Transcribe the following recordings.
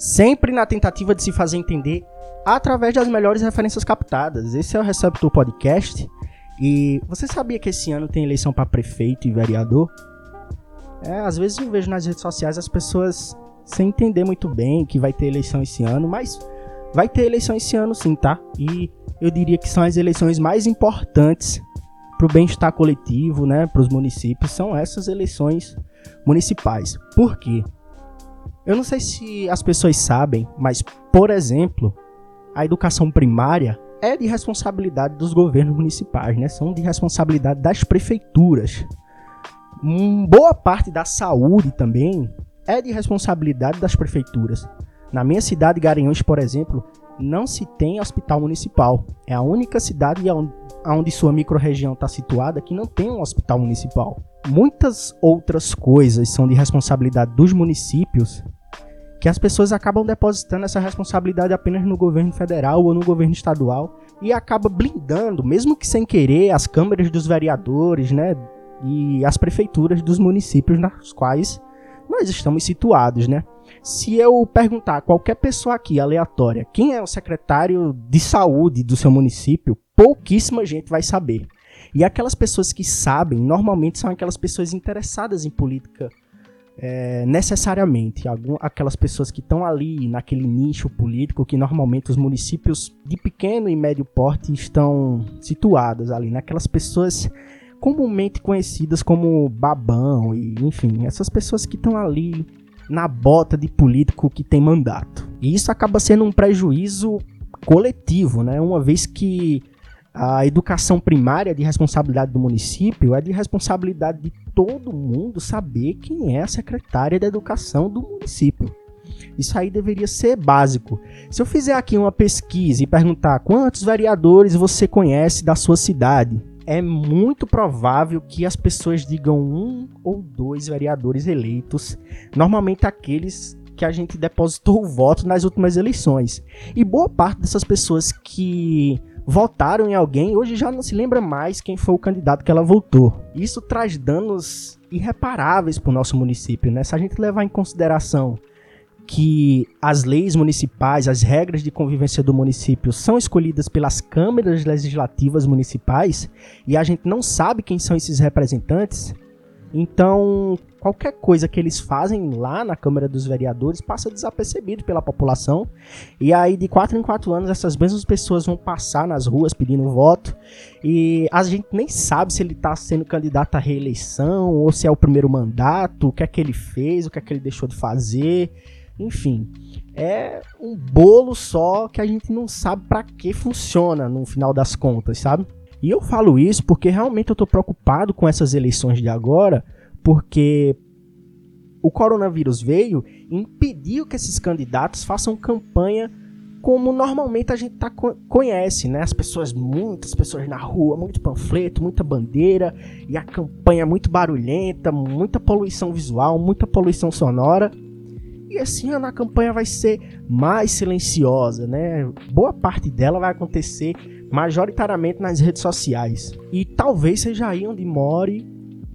sempre na tentativa de se fazer entender através das melhores referências captadas. Esse é o Receptor Podcast. E você sabia que esse ano tem eleição para prefeito e vereador? É, às vezes eu vejo nas redes sociais as pessoas sem entender muito bem que vai ter eleição esse ano, mas vai ter eleição esse ano sim, tá? E eu diria que são as eleições mais importantes para o bem-estar coletivo, né, para os municípios, são essas eleições municipais. Por quê? Eu não sei se as pessoas sabem, mas, por exemplo, a educação primária é de responsabilidade dos governos municipais, né? São de responsabilidade das prefeituras. Uma boa parte da saúde também é de responsabilidade das prefeituras. Na minha cidade, Garanhuns, por exemplo, não se tem hospital municipal. É a única cidade onde sua microrregião está situada que não tem um hospital municipal. Muitas outras coisas são de responsabilidade dos municípios que as pessoas acabam depositando essa responsabilidade apenas no governo federal ou no governo estadual e acaba blindando, mesmo que sem querer, as câmaras dos vereadores, né, e as prefeituras dos municípios nas quais nós estamos situados, né? Se eu perguntar a qualquer pessoa aqui aleatória quem é o secretário de saúde do seu município, pouquíssima gente vai saber. E aquelas pessoas que sabem, normalmente são aquelas pessoas interessadas em política é, necessariamente. Algum, aquelas pessoas que estão ali naquele nicho político que normalmente os municípios de pequeno e médio porte estão situados ali, naquelas pessoas comumente conhecidas como babão e enfim, essas pessoas que estão ali na bota de político que tem mandato. E isso acaba sendo um prejuízo coletivo, né? Uma vez que a educação primária de responsabilidade do município é de responsabilidade de todo mundo saber quem é a secretária da educação do município. Isso aí deveria ser básico. Se eu fizer aqui uma pesquisa e perguntar quantos vereadores você conhece da sua cidade, é muito provável que as pessoas digam um ou dois vereadores eleitos, normalmente aqueles que a gente depositou o voto nas últimas eleições. E boa parte dessas pessoas que votaram em alguém, hoje já não se lembra mais quem foi o candidato que ela votou. Isso traz danos irreparáveis para o nosso município, né? Se a gente levar em consideração que as leis municipais, as regras de convivência do município são escolhidas pelas câmaras legislativas municipais e a gente não sabe quem são esses representantes, então qualquer coisa que eles fazem lá na Câmara dos Vereadores passa desapercebido pela população. E aí, de quatro em quatro anos, essas mesmas pessoas vão passar nas ruas pedindo voto. E a gente nem sabe se ele está sendo candidato à reeleição ou se é o primeiro mandato, o que é que ele fez, o que é que ele deixou de fazer. Enfim, é um bolo só que a gente não sabe para que funciona no final das contas, sabe? E eu falo isso porque realmente eu estou preocupado com essas eleições de agora, porque o coronavírus veio e impediu que esses candidatos façam campanha como normalmente a gente tá, conhece, né? As pessoas, muitas pessoas na rua, muito panfleto, muita bandeira, e a campanha muito barulhenta, muita poluição visual, muita poluição sonora. E ano a campanha vai ser mais silenciosa, né? Boa parte dela vai acontecer majoritariamente nas redes sociais. E talvez seja aí onde more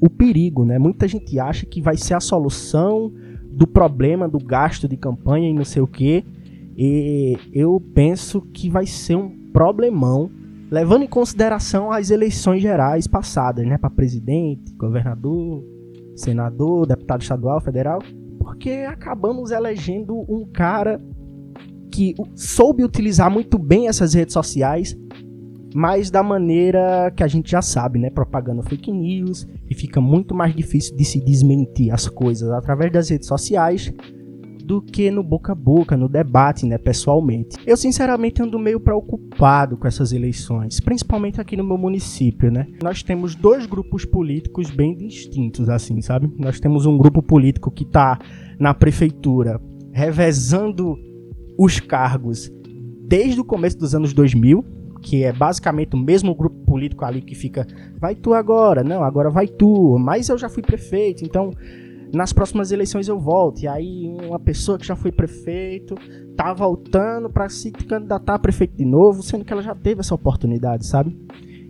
o perigo, né? Muita gente acha que vai ser a solução do problema do gasto de campanha e não sei o que. E eu penso que vai ser um problemão, levando em consideração as eleições gerais passadas, né? Para presidente, governador, senador, deputado estadual, federal. Porque acabamos elegendo um cara que soube utilizar muito bem essas redes sociais mas da maneira que a gente já sabe, né? Propagando fake news e fica muito mais difícil de se desmentir as coisas através das redes sociais do que no boca a boca, no debate, né, pessoalmente. Eu sinceramente ando meio preocupado com essas eleições, principalmente aqui no meu município, né? Nós temos dois grupos políticos bem distintos assim, sabe? Nós temos um grupo político que tá na prefeitura revezando os cargos desde o começo dos anos 2000, que é basicamente o mesmo grupo político ali que fica, vai tu agora, não, agora vai tu, mas eu já fui prefeito, então nas próximas eleições eu volto. E aí uma pessoa que já foi prefeito tá voltando para se candidatar a prefeito de novo, sendo que ela já teve essa oportunidade, sabe?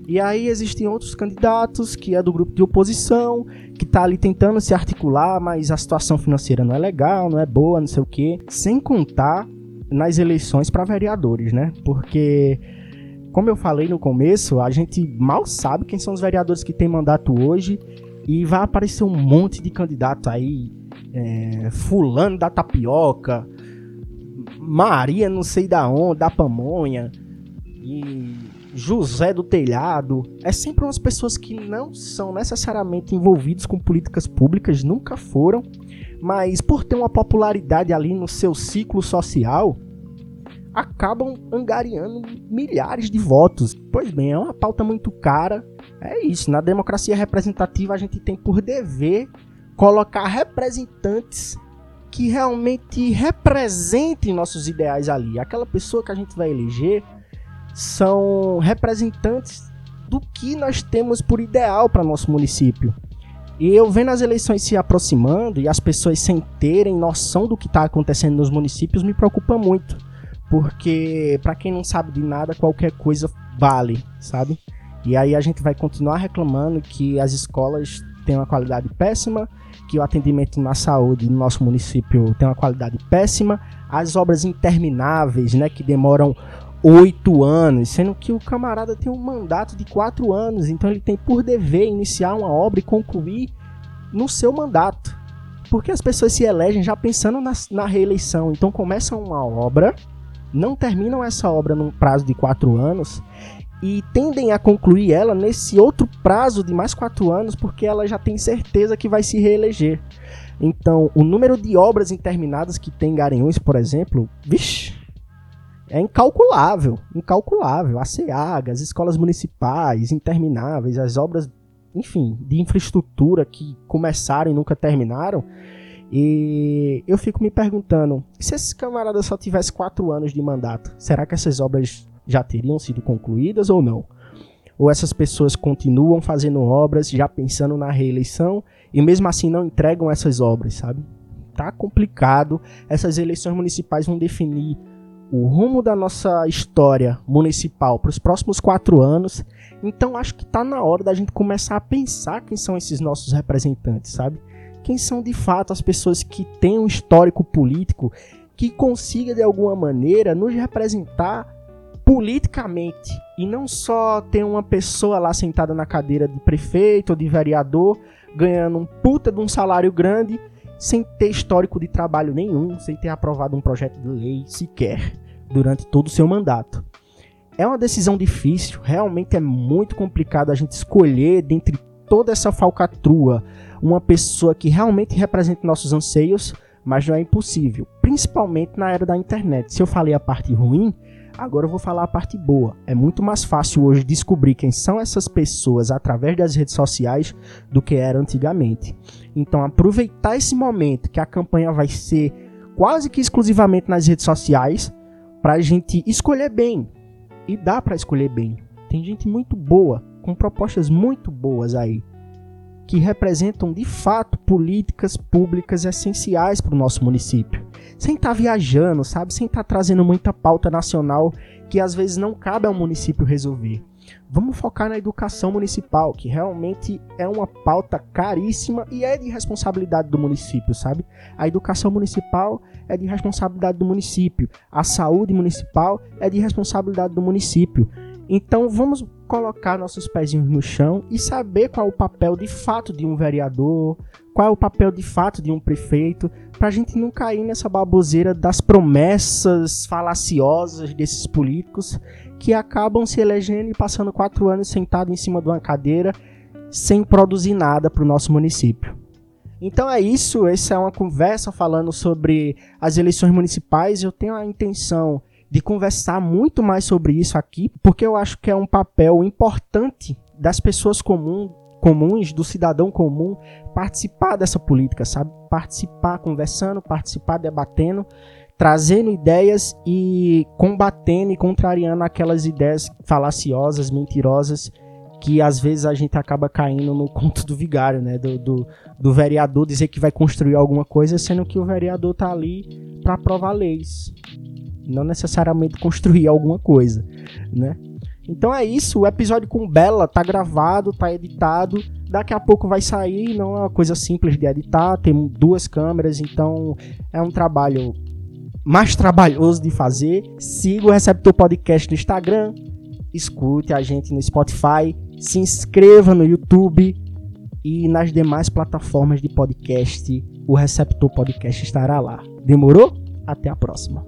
E aí existem outros candidatos que é do grupo de oposição, que tá ali tentando se articular, mas a situação financeira não é legal, não é boa, não sei o quê. Sem contar nas eleições para vereadores, né? Porque como eu falei no começo, a gente mal sabe quem são os vereadores que têm mandato hoje e vai aparecer um monte de candidato aí, é, fulano da tapioca, Maria não sei da onde, da pamonha, e José do Telhado. É sempre umas pessoas que não são necessariamente envolvidos com políticas públicas, nunca foram, mas por ter uma popularidade ali no seu ciclo social, acabam angariando milhares de votos. Pois bem, é uma pauta muito cara. É isso, na democracia representativa a gente tem por dever colocar representantes que realmente representem nossos ideais ali. Aquela pessoa que a gente vai eleger são representantes do que nós temos por ideal para nosso município. E eu vendo as eleições se aproximando e as pessoas sem terem noção do que está acontecendo nos municípios me preocupa muito, porque para quem não sabe de nada qualquer coisa vale, sabe? E aí a gente vai continuar reclamando que as escolas têm uma qualidade péssima, que o atendimento na saúde no nosso município tem uma qualidade péssima, as obras intermináveis, né, que demoram oito anos, sendo que o camarada tem um mandato de quatro anos, então ele tem por dever iniciar uma obra e concluir no seu mandato. Porque as pessoas se elegem já pensando na, na reeleição, então começam uma obra, não terminam essa obra num prazo de quatro anos e tendem a concluir ela nesse outro prazo de mais quatro anos, porque ela já tem certeza que vai se reeleger. Então, o número de obras interminadas que tem Garanhuns, por exemplo, vixe, é incalculável, incalculável. A SEAG, as escolas municipais, intermináveis, as obras, enfim, de infraestrutura que começaram e nunca terminaram. E eu fico me perguntando, se esses camaradas só tivessem quatro anos de mandato, será que essas obras já teriam sido concluídas ou não? Ou essas pessoas continuam fazendo obras, já pensando na reeleição, e mesmo assim não entregam essas obras, sabe? Tá complicado. Essas eleições municipais vão definir o rumo da nossa história municipal para os próximos quatro anos. Então acho que está na hora da gente começar a pensar quem são esses nossos representantes, sabe? Quem são de fato as pessoas que têm um histórico político que consiga de alguma maneira nos representar politicamente e não só ter uma pessoa lá sentada na cadeira de prefeito ou de vereador ganhando um puta de um salário grande sem ter histórico de trabalho nenhum, sem ter aprovado um projeto de lei sequer durante todo o seu mandato. É uma decisão difícil, realmente é muito complicado a gente escolher dentre toda essa falcatrua uma pessoa que realmente represente nossos anseios, mas não é impossível, principalmente na era da internet. Se eu falei a parte ruim, Agora eu vou falar a parte boa. É muito mais fácil hoje descobrir quem são essas pessoas através das redes sociais do que era antigamente. Então, aproveitar esse momento que a campanha vai ser quase que exclusivamente nas redes sociais para a gente escolher bem. E dá para escolher bem. Tem gente muito boa, com propostas muito boas aí, que representam de fato políticas públicas essenciais para o nosso município sem estar tá viajando, sabe? Sem estar tá trazendo muita pauta nacional que às vezes não cabe ao município resolver. Vamos focar na educação municipal, que realmente é uma pauta caríssima e é de responsabilidade do município, sabe? A educação municipal é de responsabilidade do município, a saúde municipal é de responsabilidade do município. Então vamos colocar nossos pezinhos no chão e saber qual é o papel de fato de um vereador, qual é o papel de fato de um prefeito, para a gente não cair nessa baboseira das promessas falaciosas desses políticos que acabam se elegendo e passando quatro anos sentado em cima de uma cadeira sem produzir nada para o nosso município. Então é isso, essa é uma conversa falando sobre as eleições municipais. Eu tenho a intenção de conversar muito mais sobre isso aqui, porque eu acho que é um papel importante das pessoas comuns, comuns, do cidadão comum, participar dessa política, sabe? Participar conversando, participar debatendo, trazendo ideias e combatendo e contrariando aquelas ideias falaciosas, mentirosas, que às vezes a gente acaba caindo no conto do vigário, né? Do, do, do vereador dizer que vai construir alguma coisa, sendo que o vereador tá ali para aprovar leis não necessariamente construir alguma coisa, né? Então é isso, o episódio com Bela tá gravado, tá editado, daqui a pouco vai sair, não é uma coisa simples de editar, tem duas câmeras, então é um trabalho mais trabalhoso de fazer. Siga o Receptor Podcast no Instagram, escute a gente no Spotify, se inscreva no YouTube e nas demais plataformas de podcast. O Receptor Podcast estará lá. Demorou? Até a próxima.